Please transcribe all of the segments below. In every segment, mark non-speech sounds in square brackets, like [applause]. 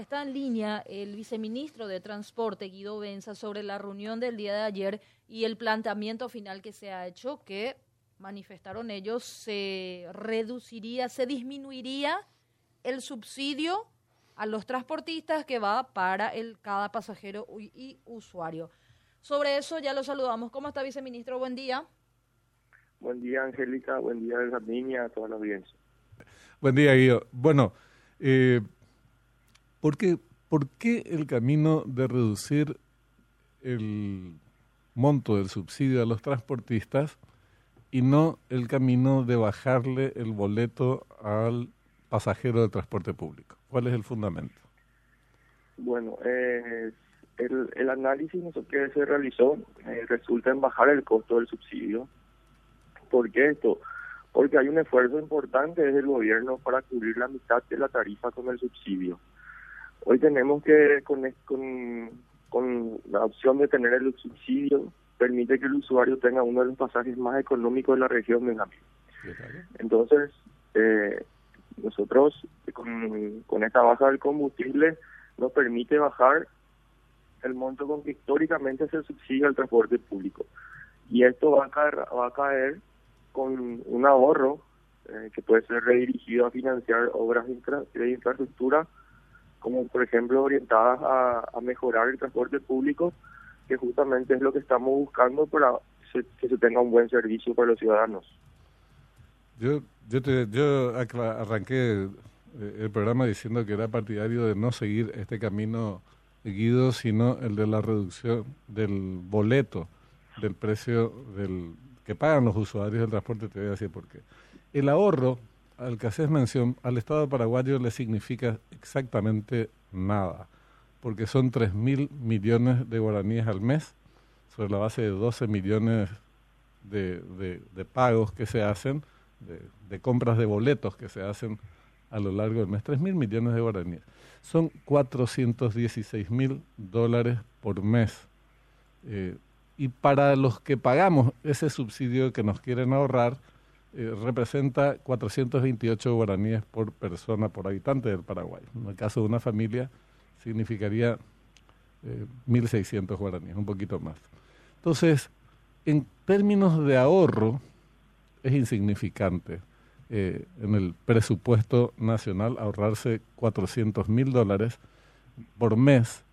está en línea el viceministro de Transporte, Guido Benza, sobre la reunión del día de ayer y el planteamiento final que se ha hecho, que manifestaron ellos, se reduciría, se disminuiría el subsidio a los transportistas que va para el cada pasajero y usuario. Sobre eso ya lo saludamos. ¿Cómo está, viceministro? Buen día. Buen día, Angélica. Buen día, niña, a toda la audiencia. Buen día, Guido. Bueno, eh, ¿por, qué, ¿por qué el camino de reducir el monto del subsidio a los transportistas y no el camino de bajarle el boleto al pasajero de transporte público? ¿Cuál es el fundamento? Bueno, eh, el, el, análisis que se realizó eh, resulta en bajar el costo del subsidio. ¿Por qué esto? Porque hay un esfuerzo importante desde el gobierno para cubrir la mitad de la tarifa con el subsidio. Hoy tenemos que, con, con, con la opción de tener el subsidio, permite que el usuario tenga uno de los pasajes más económicos de la región de Namibia. Entonces, eh, nosotros con, con esta baja del combustible nos permite bajar el monto con que históricamente se subsidia el transporte público. Y esto va a caer, va a caer con un ahorro eh, que puede ser redirigido a financiar obras de, infraestructura, como por ejemplo orientadas a, mejorar el transporte público, que justamente es lo que estamos buscando para que se tenga un buen servicio para los ciudadanos. Yo, yo, te, yo arranqué eh, el programa diciendo que era partidario de no seguir este camino Guido, sino el de la reducción del boleto, del precio del que pagan los usuarios del transporte, te voy a decir por qué. El ahorro, al que haces mención, al Estado paraguayo le significa exactamente nada, porque son 3 mil millones de guaraníes al mes, sobre la base de 12 millones de, de, pagos que se hacen, de, compras de boletos que se hacen a lo largo del mes, 3 mil millones de guaraníes son 416 mil dólares por mes. Eh, y para los que pagamos ese subsidio que nos quieren ahorrar, eh, representa 428 guaraníes por persona, por habitante del Paraguay. En el caso de una familia, significaría 1.600 eh, guaraníes, un poquito más. Entonces, en términos de ahorro, es insignificante. Eh, en el presupuesto nacional ahorrarse 400 mil dólares por mes,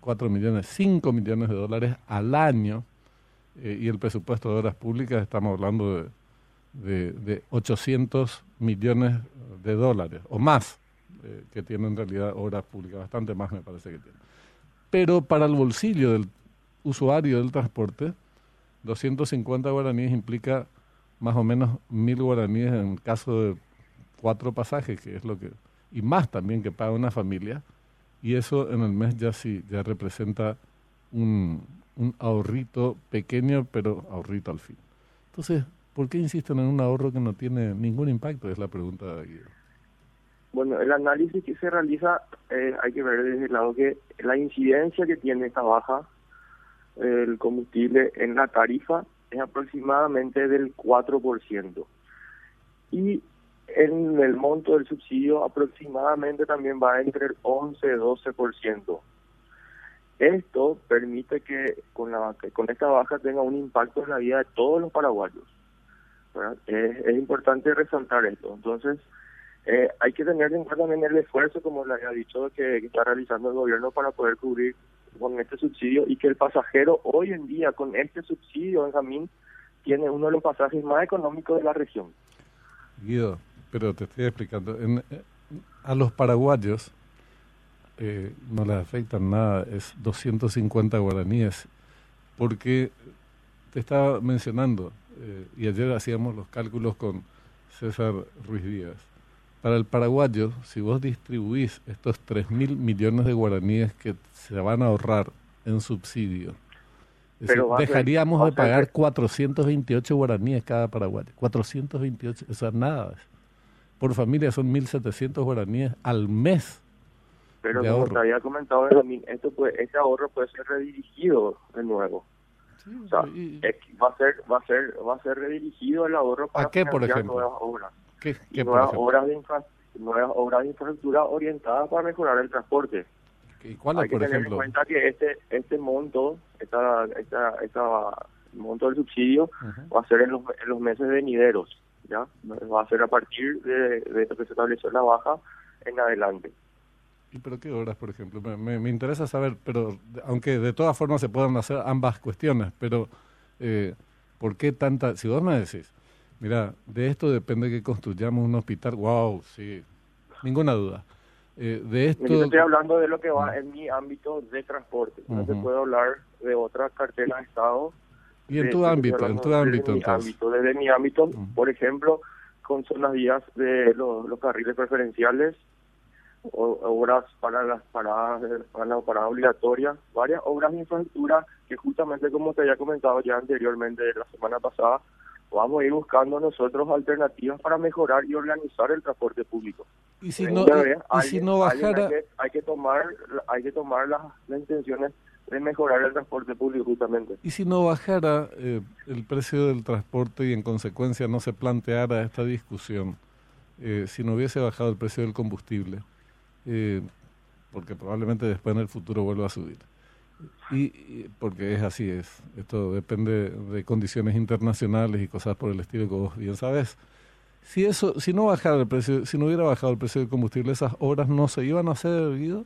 4 millones, 5 millones de dólares al año, eh, y el presupuesto de obras públicas estamos hablando de, de, 800 millones de dólares, o más, eh, que tiene en realidad obras públicas, bastante más me parece que tiene. Pero para el bolsillo del usuario del transporte, 250 guaraníes implica más o menos mil guaraníes en caso de cuatro pasajes, que es lo que, y más también que paga una familia, y eso en el mes ya sí, ya representa un, un ahorrito pequeño, pero ahorrito al fin. Entonces, ¿por qué insisten en un ahorro que no tiene ningún impacto? Es la pregunta. Bueno, el análisis que se realiza eh, hay que ver desde el lado que la incidencia que tiene esta baja el combustible en la tarifa es aproximadamente del 4%. Y en el monto del subsidio aproximadamente también va entre el 11 y 12%. Esto permite que con esta baja tenga un impacto en la vida de todos los paraguayos. Es, importante resaltar esto. Entonces, eh, hay que tener en cuenta también el esfuerzo, como le había dicho, que, está realizando el gobierno para poder cubrir con este subsidio y que el pasajero hoy en día con este subsidio, Benjamín, tiene uno de los pasajes más económicos de la región. Guido, pero te estoy explicando, en, eh, a los paraguayos eh, no les afectan nada, es 250 guaraníes, porque te estaba mencionando, eh, y ayer hacíamos los cálculos con César Ruiz Díaz, para el paraguayo, si vos distribuís estos 3 mil millones de guaraníes que se van a ahorrar en subsidio, dejaríamos de pagar 428 guaraníes cada paraguayo. 428, o sea, nada. Por familia son 1.700 guaraníes al mes. Pero como te había comentado, esto este ahorro puede ser redirigido de nuevo. O sea, va a ser va a ser va a ser redirigido el ahorro para ¿A qué, por ejemplo? nuevas obras ¿Qué, qué nuevas obras de nuevas obras de infraestructura orientadas para mejorar el transporte. ¿Y cuál Hay que por tener ejemplo? en cuenta que este este monto, esta, esta, esta monto del subsidio va a ser en los, en los meses venideros, ¿ya? Va a ser a partir de, de esto que se estableció la baja en adelante. ¿Y pero qué horas, por ejemplo? Me, me- me interesa saber, pero aunque de todas formas se puedan hacer ambas cuestiones, pero eh, ¿por qué tanta? Si vos me decís, mira, de esto depende que construyamos un hospital, wow, sí, ninguna duda. Eh, de esto, Yo estoy hablando de lo que va en mi ámbito de transporte. No Ujú. puedo hablar de otra cartera de Estado. y en de- tu ámbito, en tu desde ámbito mi entonces. ámbito, desde mi ámbito, Ujú. por ejemplo, con son las vías de los, los carriles preferenciales, obras para las paradas, para la parada obligatoria, varias obras de infraestructura que justamente como te había comentado ya anteriormente la semana pasada, vamos a ir buscando nosotros alternativas para mejorar y organizar el transporte público. Y si no, y- si no bajara, hay que, hay que tomar hay que tomar las, las intenciones de mejorar el transporte público justamente y si no bajara eh, el precio del transporte y en consecuencia no se planteara esta discusión, eh, si no hubiese bajado el precio del combustible, eh, porque probablemente después en el futuro vuelva a subir. Y, y- porque es así, es esto depende de condiciones internacionales y cosas por el estilo que vos bien sabes. Si eso, si no bajara el precio, si no hubiera bajado el precio del combustible, esas obras no se iban a hacer, Guido.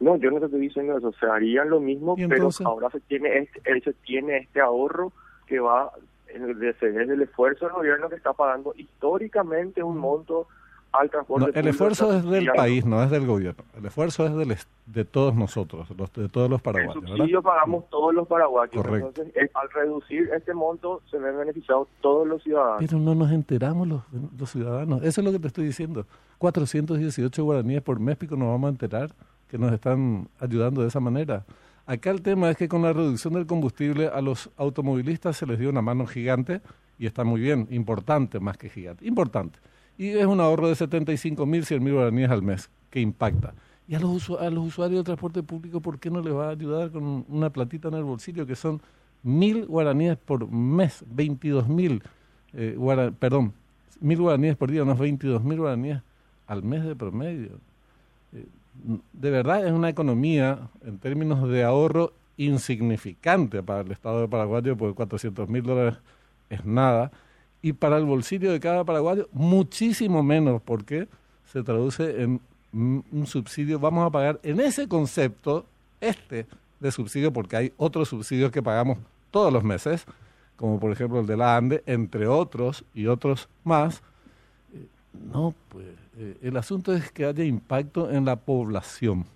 no yo no te estoy diciendo eso se harían lo mismo ¿Y pero ahora se tiene este se tiene este ahorro que va desde el esfuerzo del gobierno que está pagando históricamente un monto al transporte No, el público, esfuerzo es del país, no es del gobierno. El esfuerzo es del, de todos nosotros, los- de todos los el paraguayos, ¿verdad? subsidio pagamos todos los paraguayos Correcto. entonces eh, al reducir este monto se ven beneficiados todos los ciudadanos Pero no nos enteramos los, los ciudadanos. Eso es lo que te estoy diciendo. 418 guaraníes por mes, pico nos vamos a enterar que nos están ayudando de esa manera. Acá el tema es que con la reducción del combustible a los automovilistas se les dio una mano gigante y está muy bien, importante más que gigante, importante. Y es un ahorro de 75 mil, 100 mil guaraníes al mes, que impacta. Y a los, a los usuarios del transporte público, ¿por qué no les va a ayudar con una platita en el bolsillo que son mil guaraníes por mes, 22 mil, eh, perdón, mil guaraníes por día, unos 22 mil guaraníes al mes de promedio? Eh, de verdad es una economía en términos de ahorro insignificante para el Estado de Paraguayo, porque 400 mil dólares es nada, y para el bolsillo de cada paraguayo muchísimo menos, porque se traduce en mm, un subsidio, vamos a pagar en ese concepto, este de subsidio, porque hay otros subsidios que pagamos todos los meses, como por ejemplo el de la ANDE, entre otros y otros más, eh, no, pues eh, el asunto es que haya impacto en la población.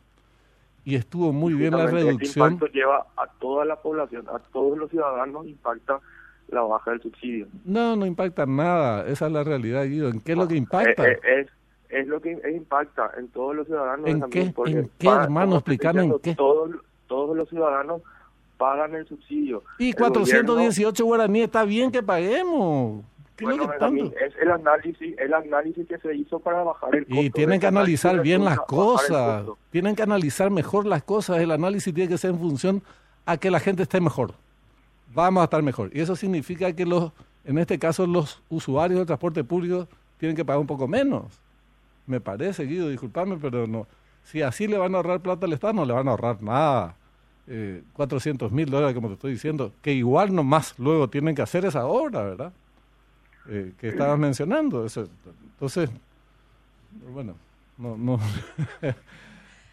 Y estuvo muy bien la reducción. Este impacto lleva a toda la población, a todos los ciudadanos, impacta la baja del subsidio. No, no impacta nada. Esa es la realidad, Guido. ¿En qué es lo que impacta? Eh, eh, es, es lo que impacta en todos los ciudadanos. ¿En también, qué? porque ¿En qué, hermano? Explícame en qué. Todos, todos los ciudadanos pagan el subsidio. y El 418 guaraníes, está bien que paguemos. ¿Qué es gobierno, bueno, tanto? Benjamín, es el análisis, el análisis que se hizo para bajar el costo. Y tienen que analizar bien las cosas. Tienen que analizar mejor las cosas. El análisis tiene que ser en función a que la gente esté mejor. Vamos a estar mejor. Y eso significa que los, en este caso, los usuarios del transporte público tienen que pagar un poco menos. Me parece, Guido, disculpame, pero no. Si así le van a ahorrar plata al Estado, no le van a ahorrar nada. Eh, 400 mil dólares, como te estoy diciendo, que igual nomás luego tienen que hacer esa obra, ¿verdad? Eh, que estabas mencionando. Entonces, bueno, no, no, [laughs]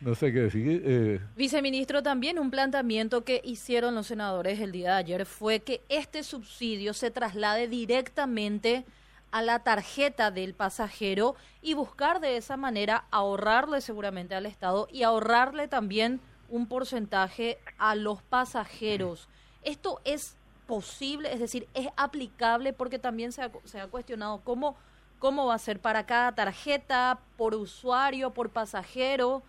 no sé qué decir. Eh, Viceministro, también un planteamiento que hicieron los senadores el día de ayer fue que este subsidio se traslade directamente a la tarjeta del pasajero y buscar de esa manera ahorrarle seguramente al Estado y ahorrarle también un porcentaje a los pasajeros. Esto es posible, es decir, es aplicable porque también se ha, se ha cuestionado cómo, cómo va a ser para cada tarjeta, por usuario, por pasajero.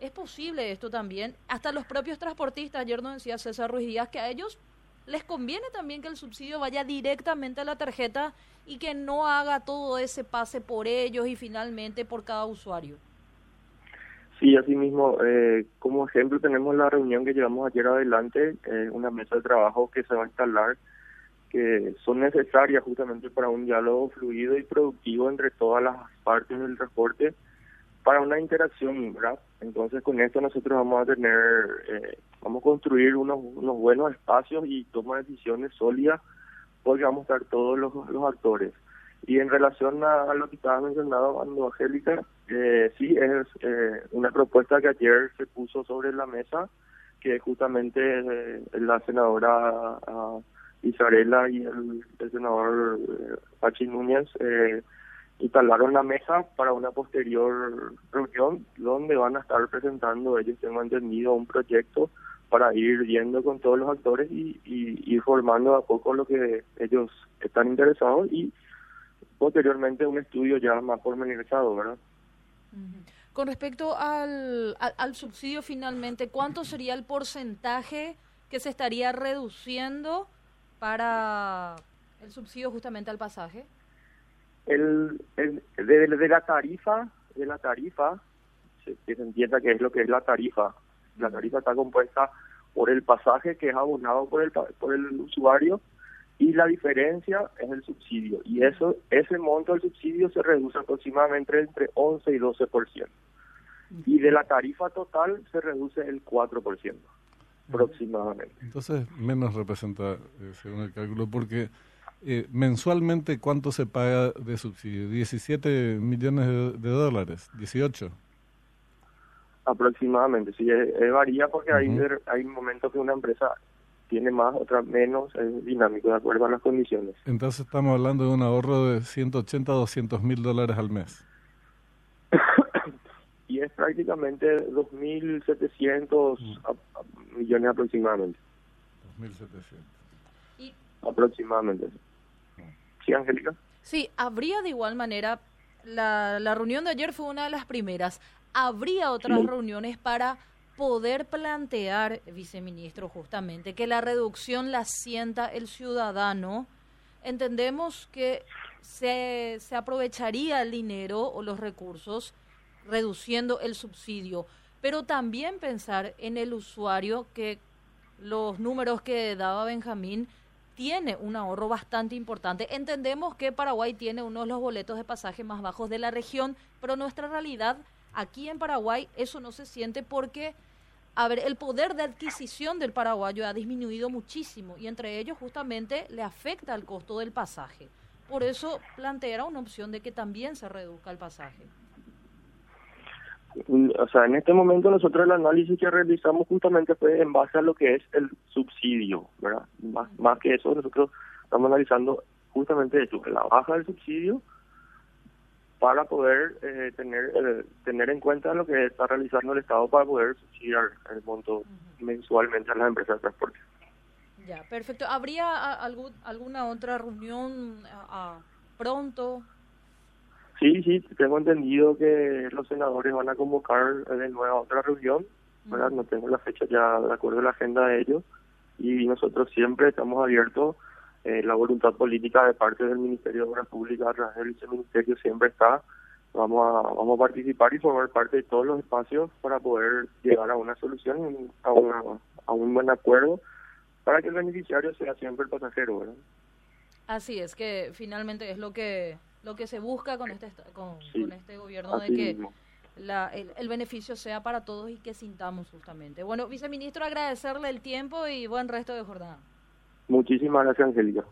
Es posible esto también. Hasta los propios transportistas, ayer nos decía César Ruiz Díaz, que a ellos les conviene también que el subsidio vaya directamente a la tarjeta y que no haga todo ese pase por ellos y finalmente por cada usuario. Sí, asimismo, eh, como ejemplo tenemos la reunión que llevamos ayer adelante, eh, una mesa de trabajo que se va a instalar que son necesarias justamente para un diálogo fluido y productivo entre todas las partes del transporte para una interacción, ¿verdad? Entonces con esto nosotros vamos a tener, eh, vamos a construir unos, buenos espacios y tomar decisiones sólidas porque vamos a estar todos los, actores. Y en relación a, lo que estaba mencionando, Angélica, eh, sí, es eh, una propuesta que ayer se puso sobre la mesa, que justamente eh, la senadora uh, Isarela y el, senador eh, Pachi Núñez eh, instalaron la mesa para una posterior reunión donde van a estar presentando, ellos tengo entendido, un proyecto para ir viendo con todos los actores y, y formando a poco lo que ellos están interesados y posteriormente un estudio ya más pormenorizado, ¿verdad? Con respecto al, al, subsidio finalmente, ¿cuánto sería el porcentaje que se estaría reduciendo para el subsidio justamente al pasaje? El, el de, la tarifa, de la tarifa, que se entienda que es lo que es la tarifa. La tarifa está compuesta por el pasaje que es abonado por el, por el usuario y la diferencia es el subsidio. Y eso ese monto del subsidio se reduce aproximadamente entre 11 y 12%. Y de la tarifa total se reduce el 4% aproximadamente. Entonces, menos representa, eh, según el cálculo, porque eh, mensualmente, ¿cuánto se paga de subsidio? 17 millones de, dólares, 18. Aproximadamente, sí, eh, varía porque hay, hay momentos que una empresa tiene más, otra menos, es dinámico de acuerdo a las condiciones. Entonces estamos hablando de un ahorro de 180 a 200 mil dólares al mes. [coughs] y es prácticamente 2.700 mm. millones aproximadamente. 2.700. Aproximadamente. ¿Sí, Angélica? Sí, habría de igual manera, la, la reunión de ayer fue una de las primeras, habría otras reuniones para poder plantear, viceministro, justamente, que la reducción la sienta el ciudadano. Entendemos que se, se aprovecharía el dinero o los recursos reduciendo el subsidio, pero también pensar en el usuario que los números que daba Benjamín tiene un ahorro bastante importante. Entendemos que Paraguay tiene uno de los boletos de pasaje más bajos de la región, pero nuestra realidad aquí en Paraguay eso no se siente porque a ver, el poder de adquisición del paraguayo ha disminuido muchísimo y entre ellos justamente le afecta el costo del pasaje. Por eso plantea una opción de que también se reduzca el pasaje. O sea, en este momento nosotros el análisis que realizamos justamente fue en base a lo que es el subsidio, ¿verdad? Más, más que eso, nosotros estamos analizando justamente eso, la baja del subsidio para poder eh, tener eh, tener en cuenta lo que está realizando el Estado para poder subsidiar el monto mensualmente a las empresas de transporte. Ya, perfecto. ¿Habría algún, alguna otra reunión pronto? Sí, sí, tengo entendido que los senadores van a convocar de nuevo a otra reunión. No tengo la fecha ya de acuerdo a la agenda de ellos y nosotros siempre estamos abiertos, eh, la voluntad política de parte del Ministerio de Obras Públicas a través del viceministerio siempre está, vamos a, vamos a participar y formar parte de todos los espacios para poder llegar a una solución, a, una, a un buen acuerdo para que el beneficiario sea siempre el pasajero, ¿verdad? Así es, que finalmente es lo que lo que se busca con este con, este gobierno de que la, el, beneficio sea para todos y que sintamos justamente. Bueno, viceministro, agradecerle el tiempo y buen resto de jornada. Muchísimas gracias, Angélica.